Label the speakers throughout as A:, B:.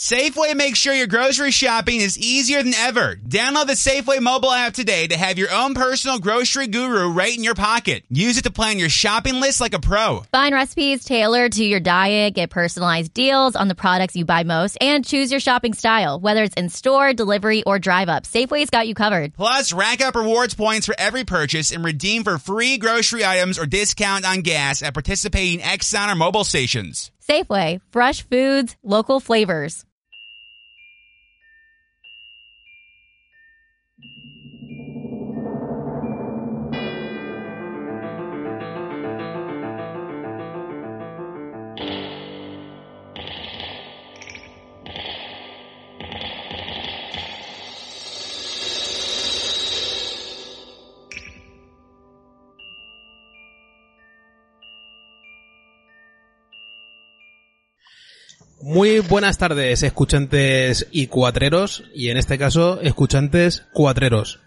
A: Safeway makes sure your grocery shopping is easier than ever. Download the Safeway mobile app today to have your own personal grocery guru right in your pocket. Use it to plan your shopping list like a pro.
B: Find recipes tailored to your diet, get personalized deals on the products you buy most, and choose your shopping style, whether it's in store, delivery, or drive up. Safeway's got you covered.
A: Plus, rack up rewards points for every purchase and redeem for free grocery items or discount on gas at participating Exxon or mobile stations.
B: Safeway, fresh foods, local flavors.
C: Muy buenas tardes, escuchantes y cuatreros, y en este caso, escuchantes cuatreros.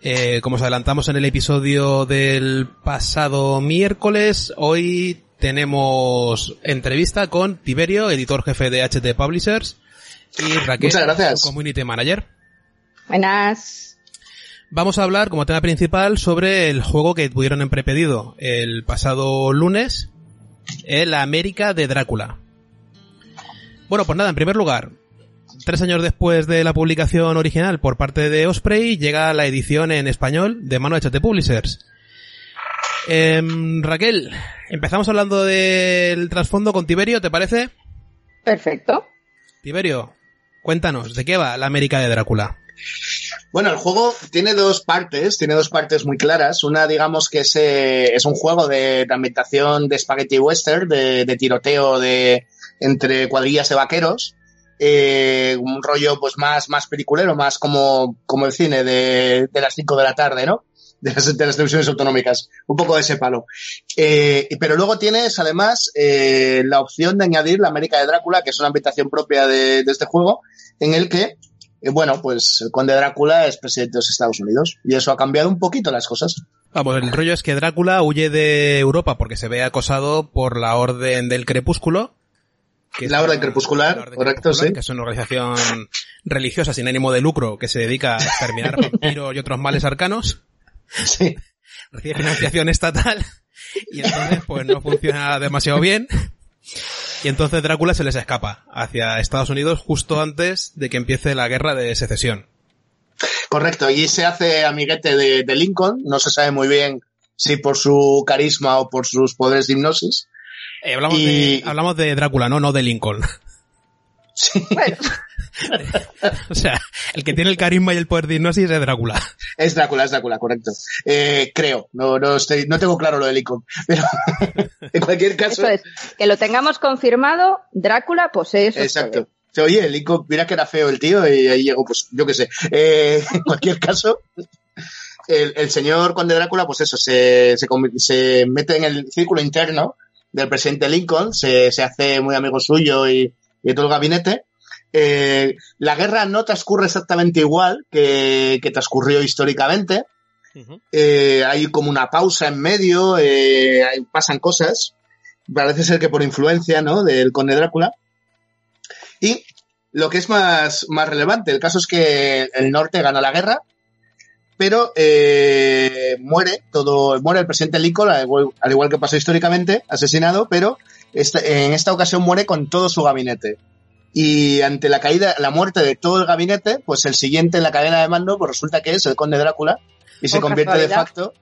C: Eh, como os adelantamos en el episodio del pasado miércoles, hoy tenemos entrevista con Tiberio, editor jefe de HT Publishers, y Raquel,
D: Muchas gracias.
C: Community Manager.
E: Buenas.
C: Vamos a hablar como tema principal sobre el juego que tuvieron en prepedido el pasado lunes, el América de Drácula. Bueno, pues nada, en primer lugar, tres años después de la publicación original por parte de Osprey, llega la edición en español de mano de HT Publishers. Em, Raquel, empezamos hablando del trasfondo con Tiberio, ¿te parece?
E: Perfecto.
C: Tiberio, cuéntanos, ¿de qué va la América de Drácula?
D: Bueno, el juego tiene dos partes, tiene dos partes muy claras. Una, digamos que es, eh, es un juego de, de ambientación de spaghetti western, de, de tiroteo de, entre cuadrillas de vaqueros. Eh, un rollo pues más, más peliculero, más como, como el cine de, de las 5 de la tarde, ¿no? De las, de las televisiones autonómicas. Un poco de ese palo. Eh, pero luego tienes además eh, la opción de añadir la América de Drácula, que es una ambientación propia de, este juego, en el que eh, bueno, pues el conde Drácula es presidente de los Estados Unidos y eso ha cambiado un poquito las cosas.
C: Vamos, el rollo es que Drácula huye de Europa porque se ve acosado por la Orden del Crepúsculo. Que
D: La Orden Crepuscular,
C: la Orden
D: correcto,
C: Crepuscular,
D: sí.
C: Que es una organización religiosa sin ánimo de lucro que se dedica a exterminar vampiros y otros males arcanos.
D: Sí.
C: Recibe financiación estatal y entonces pues no funciona demasiado bien. Y entonces Drácula se les escapa hacia Estados Unidos justo antes de que empiece la guerra de secesión.
D: Correcto, y se hace amiguete de, de Lincoln, no se sabe muy bien si por su carisma o por sus poderes de hipnosis.
C: Eh, hablamos,
D: Y-
C: de, hablamos de Drácula, no, no de Lincoln.
D: Sí,
E: Bueno,
C: O sea, el que tiene el carisma y el poder de hipnosis es Drácula.
D: es Drácula, es Drácula, correcto. Eh, creo, no, no, estoy, no tengo claro lo de Lincoln, pero en cualquier caso,
E: eso es. Que lo tengamos confirmado, Drácula posee esos
D: exacto. Oye, Lincoln, mira que era feo el tío y ahí llegó, pues yo qué sé. Eh, en cualquier caso, el, el señor conde Drácula, pues eso, se, se, se mete en el círculo interno del presidente Lincoln, se, se hace muy amigo suyo y, y de todo el gabinete. Eh, la guerra no transcurre exactamente igual que, que transcurrió históricamente. Eh, hay como una pausa en medio, eh, pasan cosas. Parece ser que por influencia, ¿no? Del conde Drácula. Y lo que es más, más relevante, el caso es que el norte gana la guerra, pero eh, muere todo, muere el presidente Lincoln, al igual, al igual que pasó históricamente, asesinado, pero esta- en esta ocasión muere con todo su gabinete. Y ante la caída, la muerte de todo el gabinete, pues el siguiente en la cadena de mando, pues resulta que es el conde Drácula, y se convierte de facto,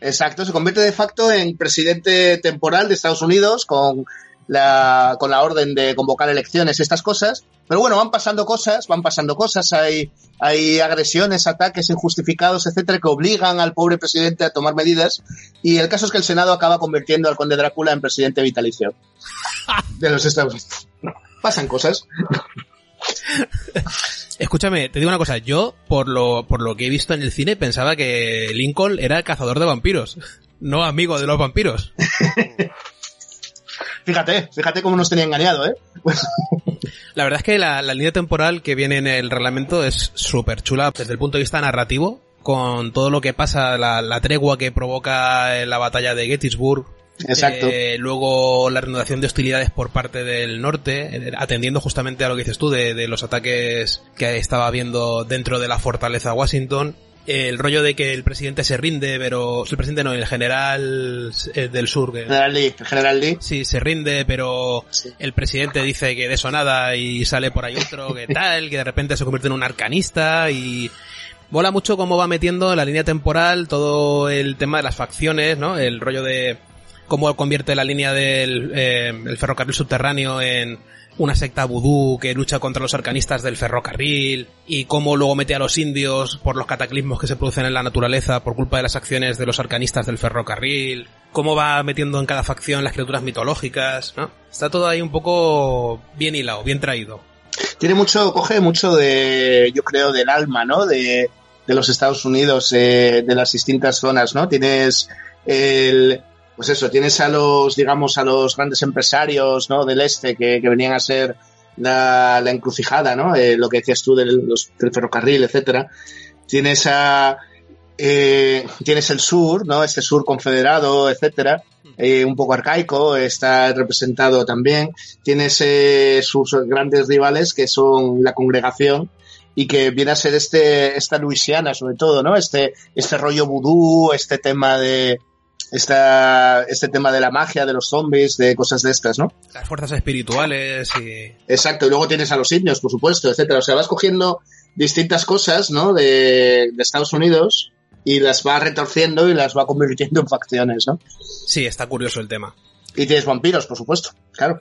D: exacto, se convierte de facto en presidente temporal de Estados Unidos con la, con la orden de convocar elecciones y estas cosas. Pero bueno, van pasando cosas, van pasando cosas, hay, hay agresiones, ataques injustificados, etcétera, que obligan al pobre presidente a tomar medidas. Y el caso es que el Senado acaba convirtiendo al conde Drácula en presidente vitalicio de los Estados Unidos. Pasan cosas.
C: Escúchame, te digo una cosa, yo por lo, por lo que he visto en el cine pensaba que Lincoln era cazador de vampiros, no amigo de los vampiros.
D: Fíjate, fíjate cómo nos tenía engañado, ¿eh? Pues,
C: La verdad es que la, la línea temporal que viene en el reglamento es súper chula desde el punto de vista narrativo, con todo lo que pasa, la, la tregua que provoca en la batalla de Gettysburg,
D: Exacto.
C: Eh, luego la reanudación de hostilidades por parte del norte, eh, atendiendo justamente a lo que dices tú de, de los ataques que estaba habiendo dentro de la fortaleza Washington. El rollo de que el presidente se rinde, pero el presidente no, el general eh, del sur. que-
D: General Lee, el General Lee.
C: Sí, se rinde, pero
D: Sí.
C: el presidente dice que de eso nada y sale por ahí otro que tal, que de repente se convierte en un arcanista y mola mucho cómo va metiendo en la línea temporal todo el tema de las facciones, ¿no? El rollo de cómo convierte la línea del eh, el ferrocarril subterráneo en una secta vudú que lucha contra los arcanistas del ferrocarril y cómo luego mete a los indios por los cataclismos que se producen en la naturaleza por culpa de las acciones de los arcanistas del ferrocarril, cómo va metiendo en cada facción las criaturas mitológicas. Está todo ahí un poco bien hilado, bien traído.
D: Tiene mucho, coge mucho de, yo creo, del alma, ¿no? De, de los Estados Unidos, eh, de las distintas zonas, ¿no? Tienes el, pues eso, tienes a los, digamos, a los grandes empresarios, ¿no? Del este que, que venían a ser la, la encrucijada, ¿no? Eh, lo que decías tú del, los- del ferrocarril, etcétera. Tienes a, eh, tienes el sur, ¿no? Este sur confederado, etcétera. eh, un poco arcaico, está representado también. Tienes eh, sus grandes rivales que son la congregación y que viene a ser este esta Luisiana sobre todo, ¿no? Este este rollo vudú, este tema de esta este tema de la magia, de los zombies, de cosas de estas, ¿no?
C: Las fuerzas espirituales y...
D: Exacto, y luego tienes a los indios, por supuesto, etcétera. O sea, vas cogiendo distintas cosas, ¿no? De, de Estados Unidos y las va retorciendo y las va convirtiendo en facciones, ¿no?
C: Sí, está curioso el tema.
D: Y tienes vampiros, por supuesto, claro.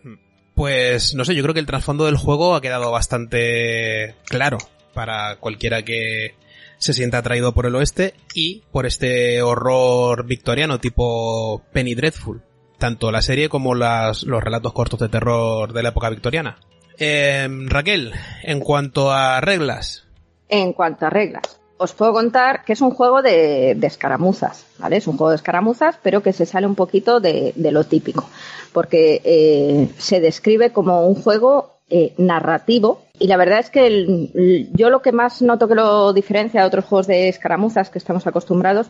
C: Pues no sé, yo creo que el trasfondo del juego ha quedado bastante claro para cualquiera que se sienta atraído por el oeste y por este horror victoriano tipo Penny Dreadful. Tanto la serie como las, los relatos cortos de terror de la época victoriana. Eh, Raquel, en cuanto a reglas,
E: En cuanto a reglas, os puedo contar que es un juego de, escaramuzas, ¿vale? Es un juego de escaramuzas, pero que se sale un poquito de, de lo típico, porque eh, se describe como un juego eh, narrativo y la verdad es que el- yo lo que más noto que lo diferencia de otros juegos de escaramuzas que estamos acostumbrados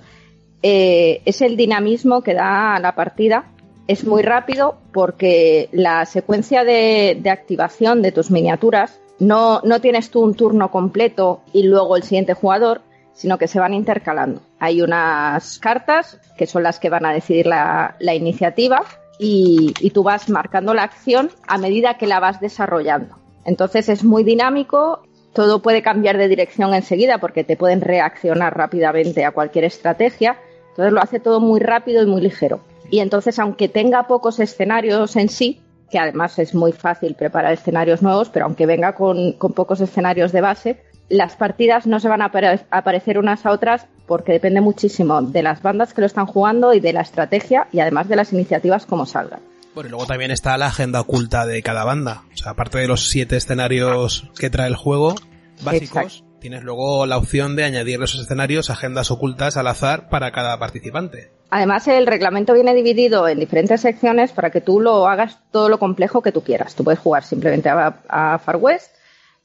E: eh, es el dinamismo que da a la partida. Es muy rápido porque la secuencia de, de activación de tus miniaturas no, no tienes tú un turno completo y luego el siguiente jugador, sino que se van intercalando. Hay unas cartas que son las que van a decidir la, iniciativa y tú vas marcando la acción a medida que la vas desarrollando. Entonces es muy dinámico, todo puede cambiar de dirección enseguida porque te pueden reaccionar rápidamente a cualquier estrategia. Entonces lo hace todo muy rápido y muy ligero. Y entonces, aunque tenga pocos escenarios en sí, que además es muy fácil preparar escenarios nuevos, pero aunque venga con, pocos escenarios de base, las partidas no se van a apare- a parecer unas a otras porque depende muchísimo de las bandas que lo están jugando y de la estrategia y además de las iniciativas como salgan.
C: Bueno, y luego también está la agenda oculta de cada banda. O sea, aparte de los siete escenarios que trae el juego básicos,
E: Exacto.
C: tienes luego la opción de añadir esos escenarios agendas ocultas al azar para cada participante.
E: Además, el reglamento viene dividido en diferentes secciones para que tú lo hagas todo lo complejo que tú quieras. Tú puedes jugar simplemente a, a Far West,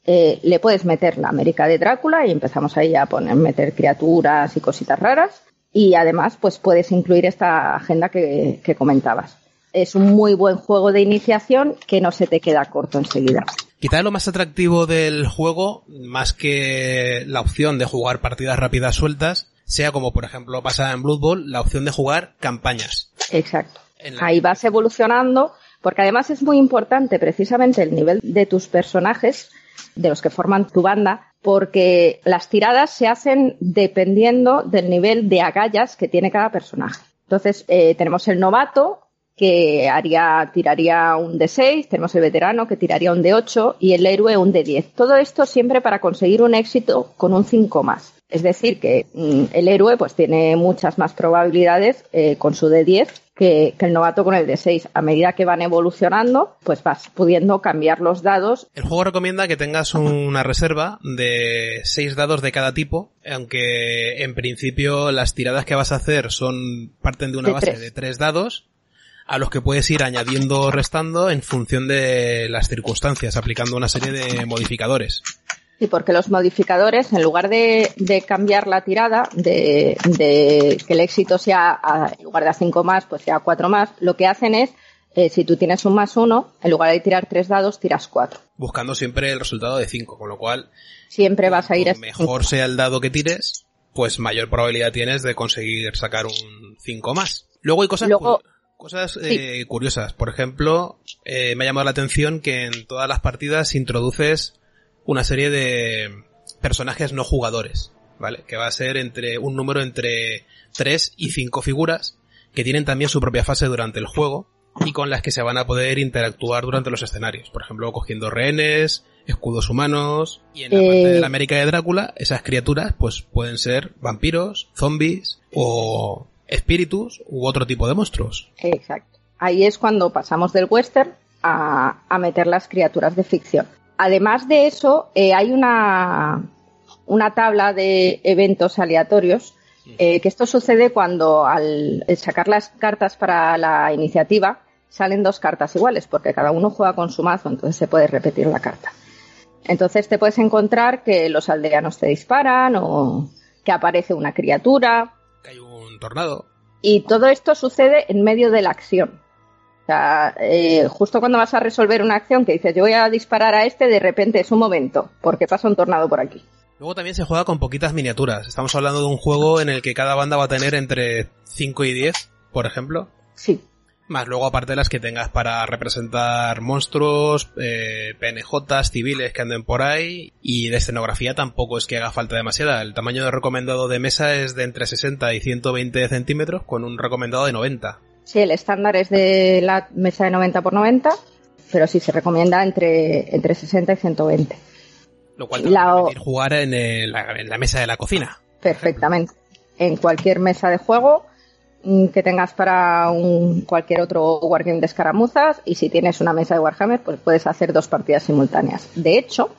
E: eh, le puedes meter la América de Drácula y empezamos ahí a poner, meter criaturas y cositas raras. Y además, pues puedes incluir esta agenda que, que comentabas. Es un muy buen juego de iniciación que no se te queda corto enseguida.
C: Quizá lo más atractivo del juego, más que la opción de jugar partidas rápidas sueltas, sea como por ejemplo pasa en Blood Bowl, la opción de jugar campañas.
E: Exacto.
C: La-
E: Ahí vas evolucionando, porque además es muy importante precisamente el nivel de tus personajes, de los que forman tu banda, porque las tiradas se hacen dependiendo del nivel de agallas que tiene cada personaje. Entonces, eh, tenemos el novato, que haría, tiraría un D6, tenemos el veterano que tiraría un D8 y el héroe un D10. Todo esto siempre para conseguir un éxito con un 5 más. Es decir, que mm, el héroe pues tiene muchas más probabilidades eh, con su D10 que, que el novato con el D6. A medida que van evolucionando, pues vas pudiendo cambiar los dados.
C: El juego recomienda que tengas una reserva de seis dados de cada tipo, aunque en principio las tiradas que vas a hacer son parten de una
E: De
C: base
E: tres.
C: de tres dados, a los que puedes ir añadiendo o restando en función de las circunstancias, aplicando una serie de modificadores.
E: Sí, porque los modificadores, en lugar de, de cambiar la tirada, de, de, que el éxito sea, a, en lugar de a 5 más, pues sea a 4 más, lo que hacen es, eh, si tú tienes un más 1, en lugar de tirar 3 dados, tiras 4.
C: Buscando siempre el resultado de 5, con lo cual...
E: Siempre vas a ir a
C: mejor cinco. sea el dado que tires, pues mayor probabilidad tienes de conseguir sacar un 5 más. Luego hay cosas...
E: Luego,
C: Cosas sí. eh, curiosas. Por ejemplo, eh, me ha llamado la atención que en todas las partidas introduces una serie de personajes no jugadores, ¿vale? Que va a ser entre un número entre 3 y 5 figuras que tienen también su propia fase durante el juego y con las que se van a poder interactuar durante los escenarios. Por ejemplo, cogiendo rehenes, escudos humanos y en la eh... parte de la América de Drácula, esas criaturas pues pueden ser vampiros, zombies o espíritus u otro tipo de monstruos.
E: Exacto. Ahí es cuando pasamos del western a, a meter las criaturas de ficción. Además de eso, eh, hay una, una tabla de eventos aleatorios, eh, que esto sucede cuando al sacar las cartas para la iniciativa salen dos cartas iguales, porque cada uno juega con su mazo, entonces se puede repetir la carta. Entonces te puedes encontrar que los aldeanos te disparan o que aparece una criatura.
C: Que hay un tornado.
E: Y todo esto sucede en medio de la acción. O sea, eh, justo cuando vas a resolver una acción que dices, yo voy a disparar a este, de repente es un momento, porque pasa un tornado por aquí.
C: Luego también se juega con poquitas miniaturas. Estamos hablando de un juego en el que cada banda va a tener entre 5 y 10, por ejemplo.
E: Sí.
C: Más luego aparte de las que tengas para representar monstruos, eh, PNJs, civiles que anden por ahí. Y de escenografía tampoco es que haga falta demasiada. El tamaño de recomendado de mesa es de entre 60 y 120 centímetros con un recomendado de 90.
E: Sí, el estándar es de la mesa de 90 por 90, pero sí se recomienda entre, entre 60 y 120.
C: Lo cual te va a permitir jugar en, el, en, la mesa de la cocina.
E: Perfectamente. En cualquier mesa de juego que tengas para un, cualquier otro Wargame de escaramuzas y si tienes una mesa de Warhammer, pues puedes hacer dos partidas simultáneas. De hecho,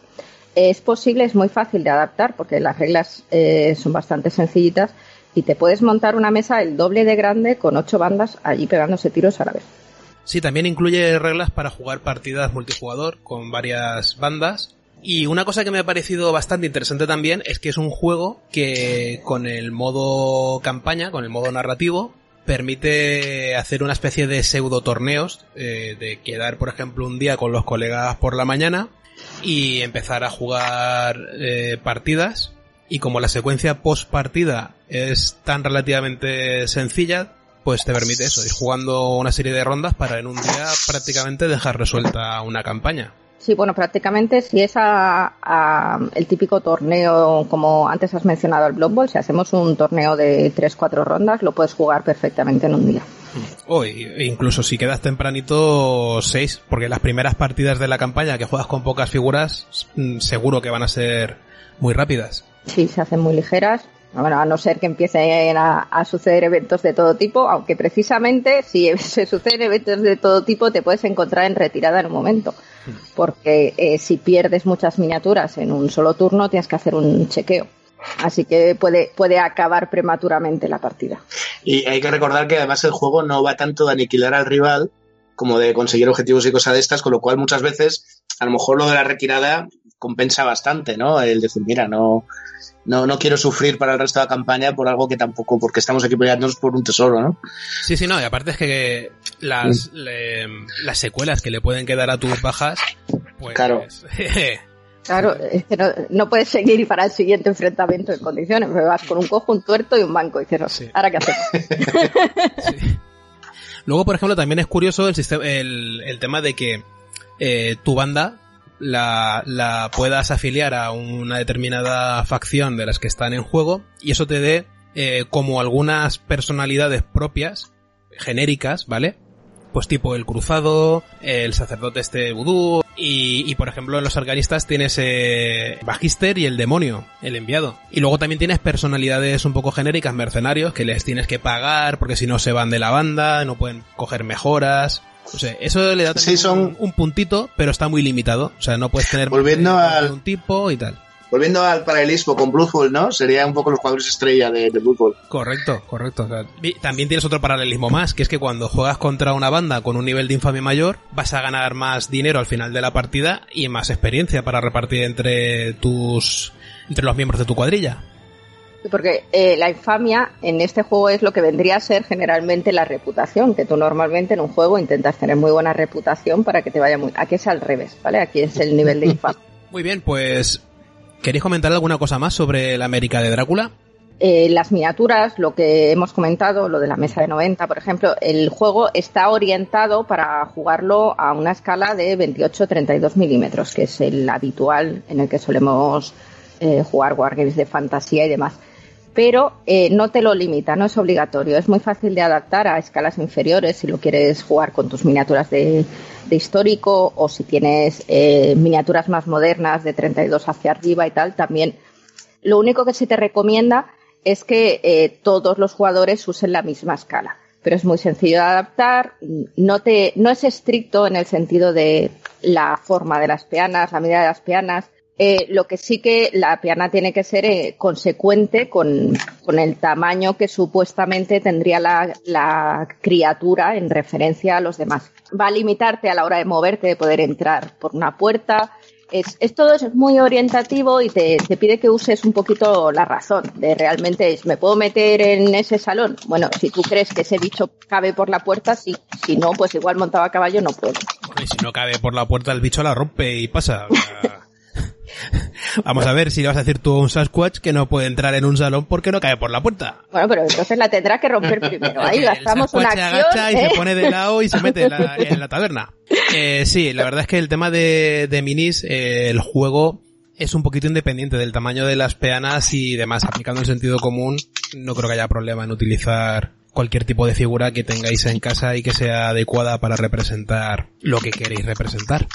E: es posible, es muy fácil de adaptar porque las reglas eh, son bastante sencillitas y te puedes montar una mesa el doble de grande con ocho bandas allí pegándose tiros a la vez.
C: Sí, también incluye reglas para jugar partidas multijugador con varias bandas. Y una cosa que me ha parecido bastante interesante también es que es un juego que con el modo campaña, con el modo narrativo, permite hacer una especie de pseudo torneos, eh, de quedar, por ejemplo, un día con los colegas por la mañana y empezar a jugar eh, partidas y como la secuencia post partida es tan relativamente sencilla, pues te permite eso, ir jugando una serie de rondas para en un día prácticamente dejar resuelta una campaña.
E: Sí, bueno, prácticamente si es a, a el típico torneo, como antes has mencionado el Blood Bowl, si hacemos un torneo de 3-4 rondas, lo puedes jugar perfectamente en un día.
C: O oh, incluso si quedas tempranito 6, porque las primeras partidas de la campaña que juegas con pocas figuras, seguro que van a ser muy rápidas.
E: Sí, se hacen muy ligeras. Bueno, a no ser que empiecen a, a, suceder eventos de todo tipo, aunque precisamente si se suceden eventos de todo tipo te puedes encontrar en retirada en un momento. Porque eh, si pierdes muchas miniaturas en un solo turno tienes que hacer un chequeo. Así que puede, puede acabar prematuramente la partida.
D: Y hay que recordar que además el juego no va tanto de aniquilar al rival como de conseguir objetivos y cosas de estas, con lo cual muchas veces a lo mejor lo de la retirada compensa bastante, ¿no? El decir, mira, no, no, no quiero sufrir para el resto de la campaña por algo que tampoco, porque estamos aquí peleándonos por un tesoro, ¿no?
C: Sí, sí, no, y aparte es que las, sí. le, las secuelas que le pueden quedar a tus bajas, pues...
D: Claro.
E: Claro, es que no, no, puedes seguir para el siguiente enfrentamiento en condiciones. Me vas con un cojo, un tuerto y un banco. Y dices, sí. ¿ahora qué hacemos?
C: sí. Luego, por ejemplo, también es curioso el, sistema, el, el tema de que eh, tu banda la, la puedas afiliar a una determinada facción de las que están en juego y eso te dé eh, como algunas personalidades propias, genéricas, ¿vale? Pues tipo el cruzado, el sacerdote este vudú y, y por ejemplo en los arcanistas tienes eh, Magister y el demonio, el enviado. Y luego también tienes personalidades un poco genéricas, mercenarios, que les tienes que pagar porque si no se van de la banda, no pueden coger mejoras. O sea, eso le da
D: sí, son...
C: un, un, puntito, pero está muy limitado. O sea, no puedes tener
D: Volviendo al...
C: un tipo y tal.
D: volviendo al paralelismo con Blood ¿no? Sería un poco los jugadores estrella de, de
C: Correcto, correcto. también tienes otro paralelismo más, que es que cuando juegas contra una banda con un nivel de infamia mayor, vas a ganar más dinero al final de la partida y más experiencia para repartir entre tus entre los miembros de tu cuadrilla.
E: Porque eh, la infamia en este juego es lo que vendría a ser generalmente la reputación, que tú normalmente en un juego intentas tener muy buena reputación para que te vaya muy... Aquí es al revés, ¿vale? Aquí es el nivel de infamia.
C: Muy bien, pues ¿Queréis comentar alguna cosa más sobre la América de Drácula?
E: Eh, las miniaturas, lo que hemos comentado, lo de la mesa de 90, por ejemplo, el juego está orientado para jugarlo a una escala de 28-32 milímetros, que es el habitual en el que solemos eh, jugar wargames de fantasía y demás. Pero eh, no te lo limita, no es obligatorio. Es muy fácil de adaptar a escalas inferiores si lo quieres jugar con tus miniaturas de, histórico o si tienes eh, miniaturas más modernas de 32 hacia arriba y tal, también. Lo único que se te recomienda es que eh, todos los jugadores usen la misma escala. Pero es muy sencillo de adaptar, no, te, no es estricto en el sentido de la forma de las peanas, la medida de las peanas, eh, lo que sí que la peana tiene que ser eh, consecuente con, con, el tamaño que supuestamente tendría la, la, criatura en referencia a los demás. Va a limitarte a la hora de moverte, de poder entrar por una puerta. Es, es todo es muy orientativo y te, te, pide que uses un poquito la razón de realmente ¿me puedo meter en ese salón? Bueno, si tú crees que ese bicho cabe por la puerta, sí. Si no, pues igual montado a caballo no puedo.
C: y si no cabe por la puerta, el bicho la rompe y pasa. Vamos a ver si le vas a decir tú a un Sasquatch que no puede entrar en un salón porque no cae por la puerta.
E: Bueno, pero entonces la tendrás que romper primero. Ahí gastamos una acción.
C: Se agacha y se ¿eh? pone de lado y se mete en la, taberna. Eh, sí, la verdad es que el tema de, de minis, eh, el juego es un poquito independiente del tamaño de las peanas y demás. Aplicando el sentido común, no creo que haya problema en utilizar cualquier tipo de figura que tengáis en casa y que sea adecuada para representar lo que queréis representar.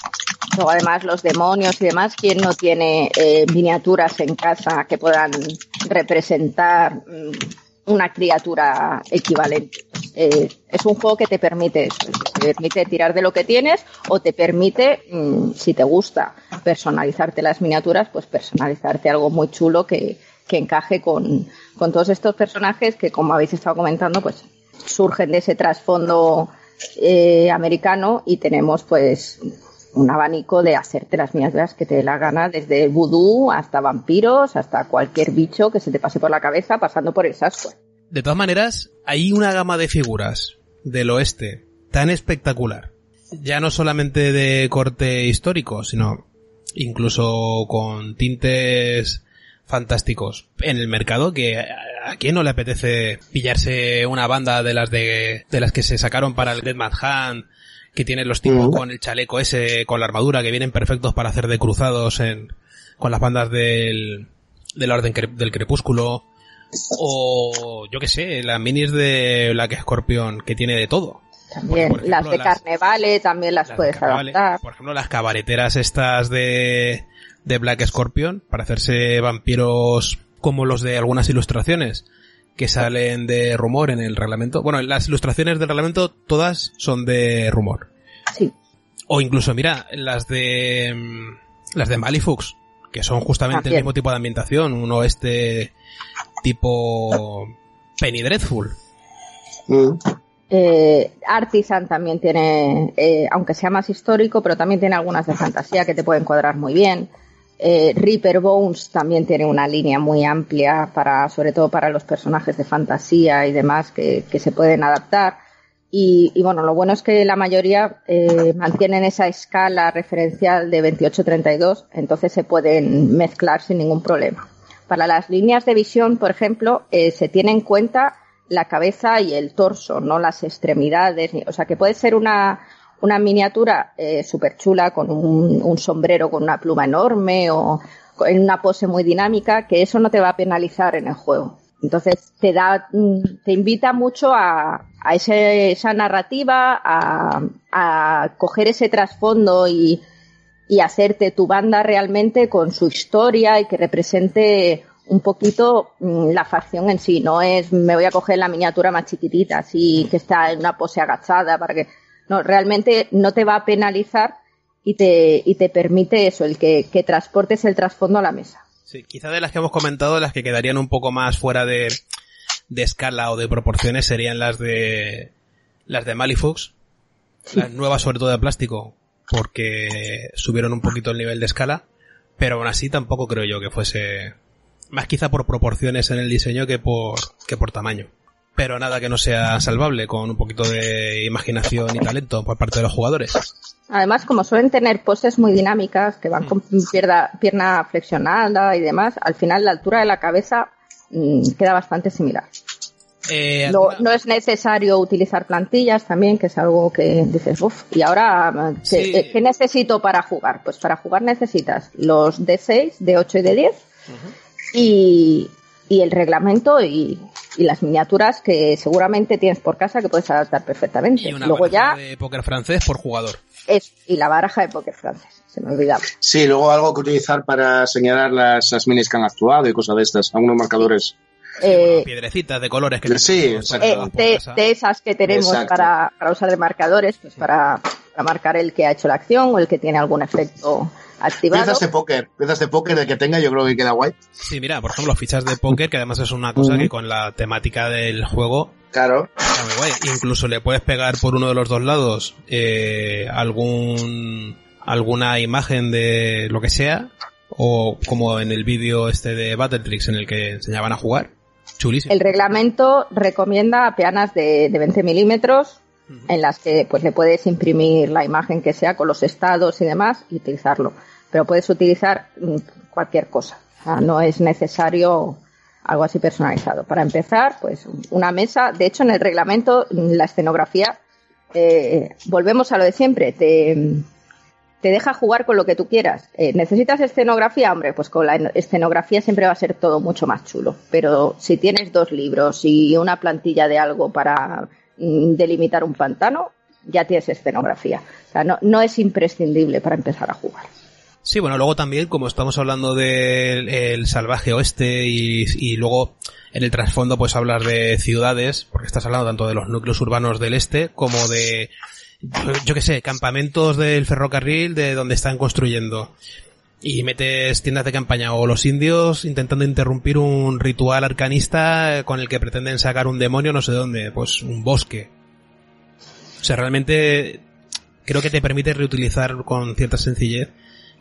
E: Luego además los demonios y demás, ¿quién no tiene eh, miniaturas en casa que puedan representar mm, una criatura equivalente? Eh, es un juego que te permite eso, te permite tirar de lo que tienes o te permite, mm, si te gusta personalizarte las miniaturas, pues personalizarte algo muy chulo que, que encaje con, con todos estos personajes que, como habéis estado comentando, pues surgen de ese trasfondo eh, americano y tenemos pues un abanico de hacerte las miniaturas que te dé la gana, desde vudú hasta vampiros, hasta cualquier bicho que se te pase por la cabeza, pasando por el Sasquatch.
C: De todas maneras, hay una gama de figuras del oeste tan espectacular, ya no solamente de corte histórico, sino incluso con tintes fantásticos en el mercado que a quién no le apetece pillarse una banda de las de, de las que se sacaron para el Dead Man Hand que tienen los tipos con el chaleco ese, con la armadura, que vienen perfectos para hacer de cruzados en, con las bandas del, del orden del crepúsculo, o yo que sé, las minis de Black Scorpion, que tiene de todo.
E: También, las de Carnevale también las, puedes adaptar.
C: Por ejemplo, las cabareteras estas de, de Black Scorpion, para hacerse vampiros como los de algunas ilustraciones que salen de rumor en el reglamento. Bueno, las ilustraciones del reglamento todas son de rumor.
E: Sí.
C: O incluso, mira, las de mm, las de Malifux, que son justamente el mismo tipo de ambientación, un oeste tipo Penny Dreadful.
E: Mm. Eh, Artisan también tiene, eh, aunque sea más histórico, pero también tiene algunas de fantasía que te pueden cuadrar muy bien. Eh, Reaper Bones también tiene una línea muy amplia para, sobre todo para los personajes de fantasía y demás que, se pueden adaptar. Y, bueno, lo bueno es que la mayoría eh, mantienen esa escala referencial de 28-32, entonces se pueden mezclar sin ningún problema. Para las líneas de visión, por ejemplo, eh, se tiene en cuenta la cabeza y el torso, no las extremidades. O sea, que puede ser una, una miniatura eh, súper chula con un, sombrero con una pluma enorme o en una pose muy dinámica, que eso no te va a penalizar en el juego. Entonces te da, mm, te invita mucho a, a esa narrativa, a, a, coger ese trasfondo y, y hacerte tu banda realmente con su historia y que represente un poquito mm, la facción en sí. No es me voy a coger la miniatura más chiquitita, así que está en una pose agachada para que no, realmente no te va a penalizar y te, y te permite eso, el que, transportes el trasfondo a la mesa.
C: Sí, quizá de las que hemos comentado, las que quedarían un poco más fuera de, de escala o de proporciones serían las de las de Malifaux, las nuevas sobre todo de plástico, porque subieron un poquito el nivel de escala, pero aún así tampoco creo yo que fuese más quizá por proporciones en el diseño que por que por tamaño. Pero nada que no sea salvable con un poquito de imaginación y talento por parte de los jugadores.
E: Además, como suelen tener poses muy dinámicas, que van con pierna, pierna flexionada y demás, al final la altura de la cabeza mm, queda bastante similar.
C: Eh,
E: No,
C: ¿alguna-
E: no es necesario utilizar plantillas también, que es algo que dices, uff, y ahora, ¿qué,
C: Sí.
E: eh, ¿qué necesito para jugar? Pues para jugar necesitas los D6, D8 y D10 y, y el reglamento y, y las miniaturas que seguramente tienes por casa que puedes adaptar perfectamente.
C: y una
E: Luego
C: baraja
E: ya
C: de póker francés por jugador.
E: es, y la baraja de póker francés, se me olvidaba.
D: Sí, luego algo que utilizar para señalar las, las minis que han actuado y cosas de estas, algunos marcadores.
E: Eh,
C: Piedrecitas de colores que
D: Sí,
E: eh, de, de esas que tenemos para, para usar de marcadores, pues para, para marcar el que ha hecho la acción o el que tiene algún efecto activado.
D: Piezas de póker, piezas de póker el que tenga, yo creo que queda guay.
C: Sí, mira, por ejemplo, fichas de póker, que además es una cosa que con la temática del juego
D: Claro.
C: está muy guay. Incluso le puedes pegar por uno de los dos lados eh, algún alguna imagen de lo que sea, o como en el vídeo este de Battletrix en el que enseñaban a jugar. Chulísimo.
E: El reglamento recomienda peanas de, de 20 milímetros en las que pues le puedes imprimir la imagen que sea con los estados y demás y utilizarlo. Pero puedes utilizar mm, cualquier cosa. O sea, no es necesario algo así personalizado. Para empezar, pues una mesa. De hecho, en el reglamento, la escenografía, eh, volvemos a lo de siempre. Te, te deja jugar con lo que tú quieras. Eh, ¿Necesitas escenografía? Hombre, pues con la en- escenografía siempre va a ser todo mucho más chulo. Pero si tienes dos libros y una plantilla de algo para mm, delimitar un pantano, ya tienes escenografía. O sea, no, no es imprescindible para empezar a jugar.
C: Sí, bueno, luego también, como estamos hablando del el salvaje oeste y, y luego en el trasfondo pues hablar de ciudades, porque estás hablando tanto de los núcleos urbanos del este como de, yo qué sé, campamentos del ferrocarril de donde están construyendo. Y metes tiendas de campaña o los indios intentando interrumpir un ritual arcanista con el que pretenden sacar un demonio no sé dónde, pues un bosque. O sea, realmente creo que te permite reutilizar con cierta sencillez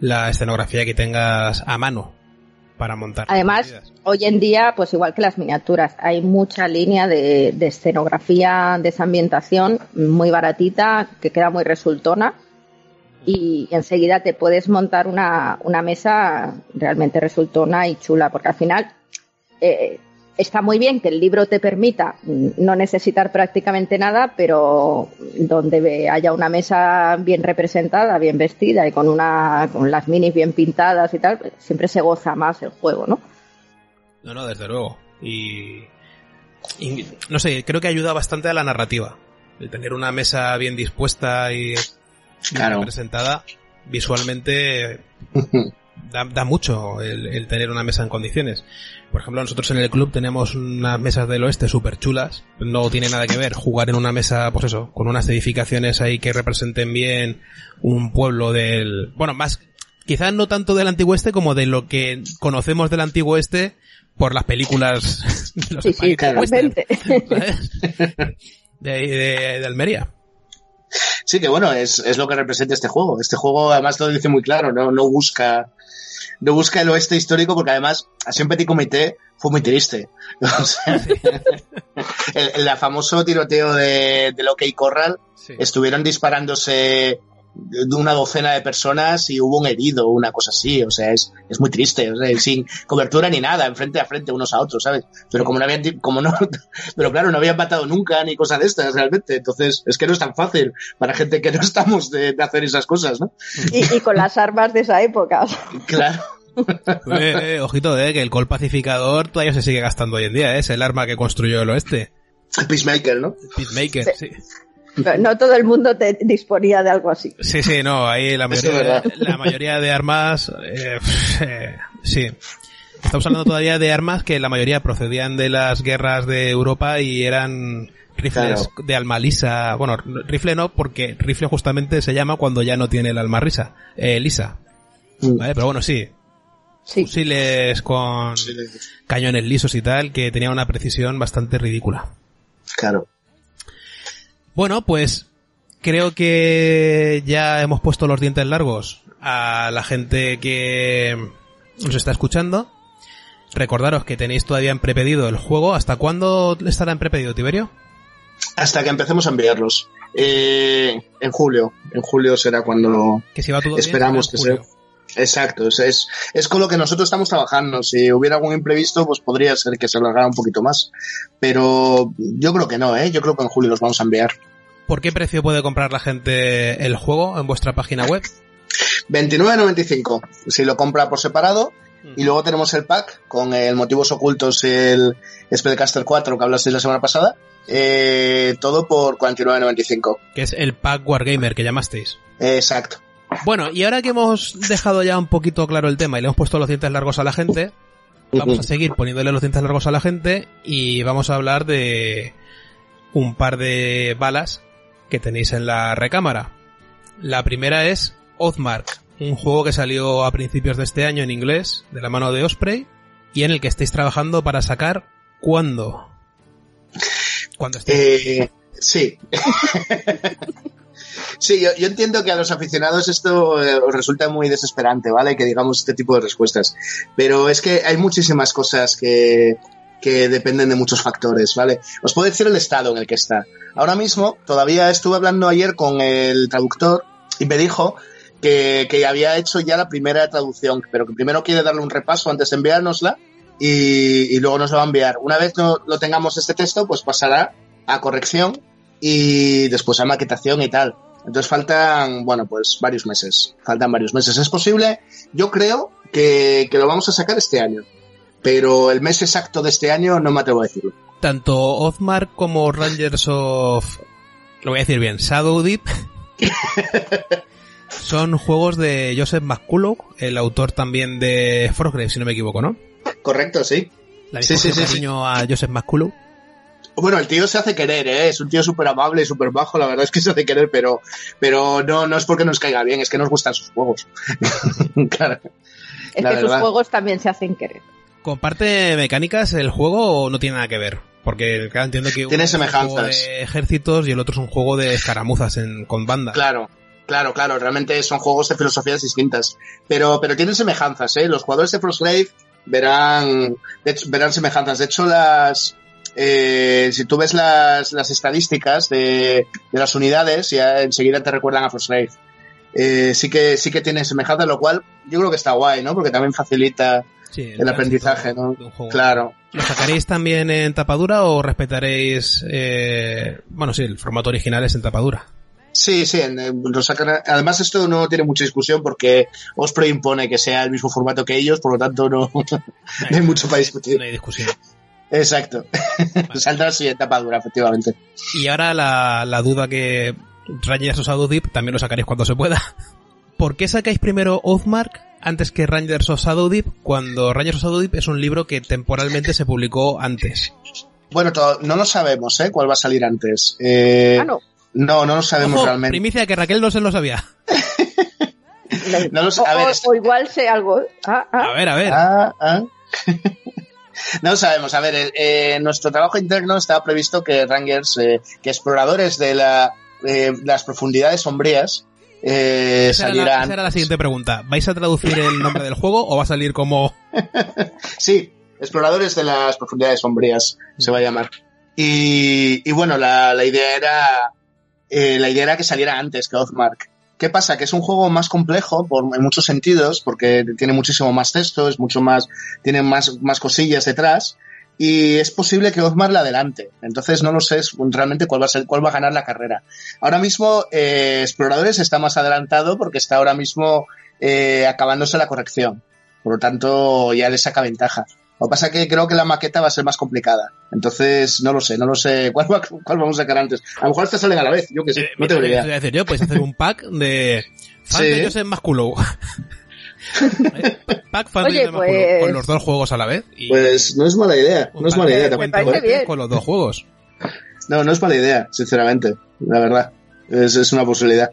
C: la escenografía que tengas a mano para montar.
E: Además, hoy en día, pues igual que las miniaturas, hay mucha línea de, de escenografía de esa ambientación muy baratita, que queda muy resultona. Y enseguida te puedes montar una, una mesa realmente resultona y chula, porque al final eh, está muy bien que el libro te permita no necesitar prácticamente nada, pero donde ve- haya una mesa bien representada, bien vestida y con una con las minis bien pintadas y tal, pues, siempre se goza más el juego, ¿no?
C: No, no, desde luego. Y, y no sé, creo que ayuda bastante a la narrativa. El tener una mesa bien dispuesta y bien
D: Claro.
C: representada visualmente da, da mucho el, el tener una mesa en condiciones. Por ejemplo, nosotros en el club tenemos unas mesas del oeste súper chulas. No tiene nada que ver jugar en una mesa, pues eso, con unas edificaciones ahí que representen bien un pueblo del... Bueno, más... Quizás no tanto del antiguo este como de lo que conocemos del antiguo este por las películas de los
E: Sí, sí.
C: ¿sabes? De, de- de Almería.
D: Sí, que bueno, es, es lo que representa este juego. Este juego además lo dice muy claro, no, no busca no busca el oeste histórico porque además así en Petit Comité fue muy triste. O sea, el, el famoso tiroteo de, del OK Corral
C: Sí.
D: estuvieron disparándose de una docena de personas y hubo un herido, una cosa así, o sea, es, es muy triste, o sea, sin cobertura ni nada, enfrente a frente unos a otros, ¿sabes? Pero como no habían, como no, pero claro, no habían matado nunca ni cosas de estas realmente, entonces es que no es tan fácil para gente que no estamos de, de hacer esas cosas, ¿no?
E: Y, y con las armas de esa época. o sea,
D: Claro.
C: Eh, eh, ojito, eh, que el Col pacificador todavía se sigue gastando hoy en día, eh, es el arma que construyó el oeste.
D: Peacemaker, ¿no?
C: Peacemaker, sí.
E: no- no todo el mundo te disponía de algo así.
C: Sí, sí, no, ahí la mayoría, la mayoría de armas, eh, eh, sí. Estamos hablando todavía de armas que la mayoría procedían de las guerras de Europa y eran rifles
D: Claro.
C: de alma lisa. Bueno, rifle no, porque rifle justamente se llama cuando ya no tiene el alma risa, eh, lisa.
D: Mm.
C: ¿Vale? Pero bueno, sí.
E: Sí.
C: fusiles con
D: Sí,
C: cañones lisos y tal, que tenía una precisión bastante ridícula.
D: Claro.
C: Bueno, pues creo que ya hemos puesto los dientes largos a la gente que nos está escuchando. Recordaros que tenéis todavía en prepedido el juego. ¿Hasta cuándo estará en prepedido, Tiberio?
D: Hasta que empecemos a enviarlos. Eh, en julio. En julio será cuando
C: Que si va todo bien,
D: esperamos que sea. Exacto, es, es, es con lo que nosotros estamos trabajando. Si hubiera algún imprevisto, pues podría ser que se alargara un poquito más. Pero yo creo que no, ¿eh? Yo creo que en julio los vamos a enviar.
C: ¿Por qué precio puede comprar la gente el juego en vuestra página web?
D: 29.95 si lo compra por separado. Y luego tenemos el pack con el motivos ocultos, el Spellcaster 4 que hablasteis la semana pasada. Eh, todo por 49.95.
C: Que es el pack Wargamer que llamasteis.
D: Exacto.
C: Bueno, y ahora que hemos dejado ya un poquito claro el tema y le hemos puesto los dientes largos a la gente, vamos a seguir poniéndole los dientes largos a la gente y vamos a hablar de un par de balas que tenéis en la recámara. La primera es Oathmark, un juego que salió a principios de este año en inglés, de la mano de Osprey, y en el que estáis trabajando para sacar cuándo. Cuando estéis
D: Eh, sí. sí, yo, yo entiendo que a los aficionados esto eh, os resulta muy desesperante, ¿vale? Que digamos este tipo de respuestas. Pero es que hay muchísimas cosas que, que dependen de muchos factores, ¿vale? Os puedo decir el estado en el que está. Ahora mismo, todavía estuve hablando ayer con el traductor y me dijo que, que había hecho ya la primera traducción, pero que primero quiere darle un repaso antes de enviárnosla y, y luego nos lo va a enviar. Una vez no, lo tengamos este texto, pues pasará a corrección y después a maquetación y tal. Entonces faltan, bueno, pues varios meses. Faltan varios meses. Es posible, yo creo que, que lo vamos a sacar este año. Pero el mes exacto de este año no me atrevo a decirlo.
C: tanto Oathmark como Rangers of... Lo voy a decir bien, Shadow Deep. son juegos de Joseph McCullough, el autor también de Frostgrave, si no me equivoco, ¿no?
D: Correcto, sí.
C: La
D: Sí, sí, sí,
C: a Joseph McCullough.
D: Bueno, el tío se hace querer, ¿eh? Es un tío súper amable y súper bajo, la verdad es que se hace querer, pero, pero no, no es porque nos caiga bien, es que nos gustan sus juegos. claro.
E: Es
D: La
E: que sus juegos también se hacen querer.
C: Comparte mecánicas el juego o no tiene nada que ver. Porque claro, entiendo que uno
D: Tiene
C: es un juego
D: semejanzas.
C: de ejércitos y el otro es un juego de escaramuzas en, con banda.
D: Claro, claro, claro. Realmente son juegos de filosofías distintas. Pero, pero tienen semejanzas, ¿eh? Los jugadores de Frostgrave verán, de hecho, verán semejanzas. De hecho, las, eh, si tú ves las, las estadísticas de, de las unidades, ya enseguida te recuerdan a Frostgrave. Eh, sí que, sí que tiene semejanza, lo cual yo creo que está guay, ¿no? Porque también facilita
C: Sí,
D: el aprendizaje, ¿no? Claro.
C: ¿Lo sacaréis también en tapadura o respetaréis, eh, bueno, sí, el formato original es en tapadura?
D: Sí, sí, en- lo sacan- además esto no tiene mucha discusión porque Osprey impone que sea el mismo formato que ellos, por lo tanto no, no hay mucho para discutir.
C: No hay discusión.
D: Exacto. Saldrá así en tapa dura, efectivamente.
C: Y ahora la, la duda que Rangers of Shadow Deep también lo sacaréis cuando se pueda. ¿Por qué sacáis primero Oathmark antes que Rangers of Shadow Deep cuando Rangers of Shadow Deep es un libro que temporalmente se publicó antes?
D: Bueno, no lo sabemos, ¿eh? ¿Cuál va a salir antes? Eh,
E: Ah, no.
D: no, no lo sabemos
C: Ojo,
D: realmente.
C: primicia que Raquel no se lo sabía.
D: No lo a ver,
E: o- igual sé algo. Ah, ah.
C: A ver, a ver.
D: No sabemos. A ver, eh, nuestro trabajo interno estaba previsto que Rangers, eh, que exploradores de la, eh, las profundidades sombrías, eh,
C: esa, era la,
D: salieran.
C: esa era la siguiente pregunta. ¿Vais a traducir el nombre del juego o va a salir como...
D: Sí, exploradores de las profundidades sombrías se va a llamar. Y, y bueno, la, la idea era eh, la idea era que saliera antes que Oathmark. ¿Qué pasa? Que es un juego más complejo en muchos sentidos, porque tiene muchísimo más texto, es mucho más, tiene más, más cosillas detrás, y es posible que Oathmark la adelante. Entonces no lo sé realmente cuál va a ser, cuál va a ganar la carrera. Ahora mismo, eh, Exploradores está más adelantado porque está ahora mismo eh, acabándose la corrección. Por lo tanto, ya le saca ventaja. Lo que pasa es que creo que la maqueta va a ser más complicada. Entonces, no lo sé, no lo sé. ¿Cuál, va- cuál vamos a sacar antes? A lo mejor estas salen a la vez, yo que sé,
C: Eh,
D: no tengo idea.
C: te voy a decir yo, podéis hacer un pack de... Fan
D: Sí.
C: de Joseph Masculo. Pack fan
E: Oye,
C: de Masculo,
E: pues-
C: con los dos juegos a la vez. y
D: Pues no es mala idea, no es mala
C: de
D: idea
E: Me
D: también.
E: parece
C: cuentos
E: bien.
C: Con los dos juegos.
D: No, no es mala idea, sinceramente, la verdad. Es, es una posibilidad.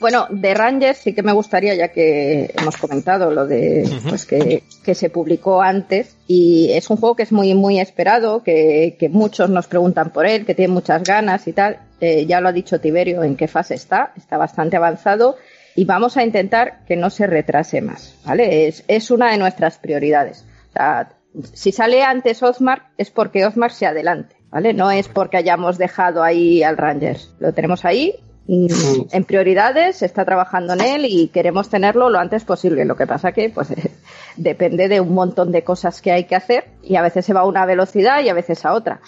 E: Bueno, de Rangers sí que me gustaría, ya que hemos comentado lo de pues que, que, se publicó antes, y es un juego que es muy, muy esperado, que, que muchos nos preguntan por él, que tiene muchas ganas y tal. Eh, ya lo ha dicho Tiberio en qué fase está, está bastante avanzado y vamos a intentar que no se retrase más, ¿vale? Es, es una de nuestras prioridades. O sea, si sale antes Ozmark es porque Ozmark se adelante, ¿vale? No es porque hayamos dejado ahí al Rangers. Lo tenemos ahí en prioridades, se está trabajando en él y queremos tenerlo lo antes posible. Lo que pasa que pues depende de un montón de cosas que hay que hacer y a veces se va a una velocidad y a veces a otra.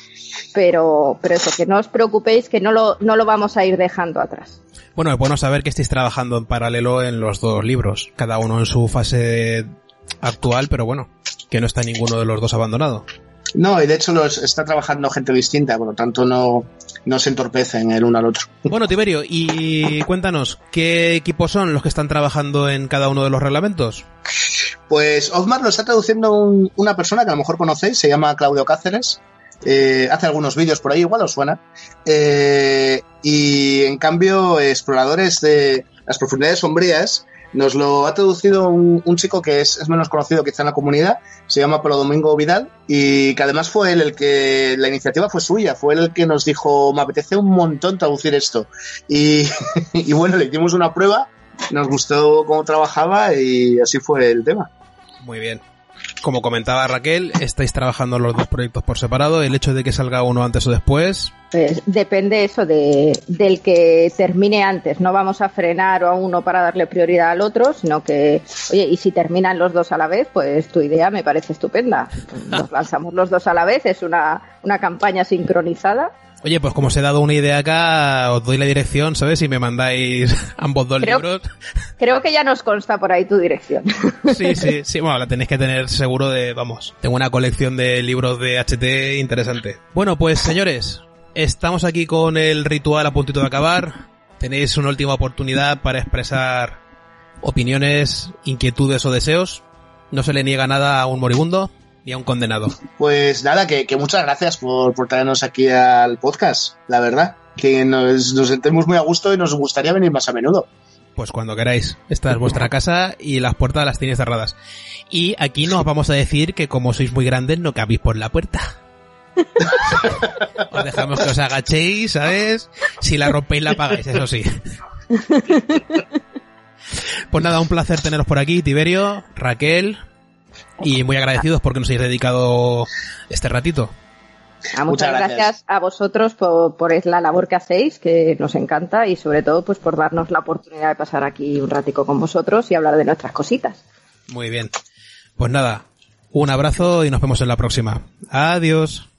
E: Pero, pero eso, que no os preocupéis que no lo, no lo vamos a ir dejando atrás.
C: Bueno, es bueno saber que estéis trabajando en paralelo en los dos libros, cada uno en su fase actual, pero bueno, que no está ninguno de los dos abandonado.
D: No, y de hecho los está trabajando gente distinta, por lo tanto no, no se entorpecen el uno al otro.
C: Bueno, Tiberio, y cuéntanos, ¿qué equipos son los que están trabajando en cada uno de los reglamentos?
D: Pues Osmar lo está traduciendo un, una persona que a lo mejor conocéis, se llama Claudio Cáceres. Eh, hace algunos vídeos por ahí, igual os suena. Eh, y en cambio, exploradores de las profundidades sombrías nos lo ha traducido un, un chico que es, menos conocido quizá en la comunidad, se llama Pablo Domingo Vidal, y que además fue él el que, la iniciativa fue suya, fue él el que nos dijo, me apetece un montón traducir esto. Y, y bueno, le hicimos una prueba, nos gustó cómo trabajaba y así fue el tema.
C: Muy bien. Como comentaba Raquel, estáis trabajando los dos proyectos por separado. El hecho de que salga uno antes o después.
E: Pues depende eso de, del que termine antes. No vamos a frenar a uno para darle prioridad al otro, sino que, oye, y si terminan los dos a la vez, pues tu idea me parece estupenda. Nos lanzamos los dos a la vez, es una, una campaña sincronizada.
C: Oye, pues como os he dado una idea acá, os doy la dirección, ¿sabes? Y me mandáis ambos dos
E: creo,
C: libros.
E: Creo que ya nos consta por ahí tu dirección.
C: Sí, sí, sí. Bueno, la tenéis que tener seguro de, vamos, tengo una colección de libros de HT interesante. Bueno, pues señores, estamos aquí con el ritual a puntito de acabar. Tenéis una última oportunidad para expresar opiniones, inquietudes o deseos. No se le niega nada a un moribundo ni a un condenado.
D: Pues nada, que, que muchas gracias por, por, traernos aquí al podcast, la verdad. Que nos, nos sentimos muy a gusto y nos gustaría venir más a menudo.
C: Pues cuando queráis. Esta es vuestra casa y las puertas las tenéis cerradas. Y aquí nos vamos a decir que como sois muy grandes no cabéis por la puerta. os dejamos que os agachéis, ¿sabes? Si la rompéis la pagáis, eso sí. Pues nada, un placer teneros por aquí, Tiberio, Raquel, y muy agradecidos porque nos hayáis dedicado este ratito.
E: Ah, muchas, muchas gracias. gracias. a vosotros por, por, la labor que hacéis, que nos encanta, y sobre todo pues por darnos la oportunidad de pasar aquí un ratico con vosotros y hablar de nuestras cositas.
C: Muy bien. Pues nada, un abrazo y nos vemos en la próxima. Adiós.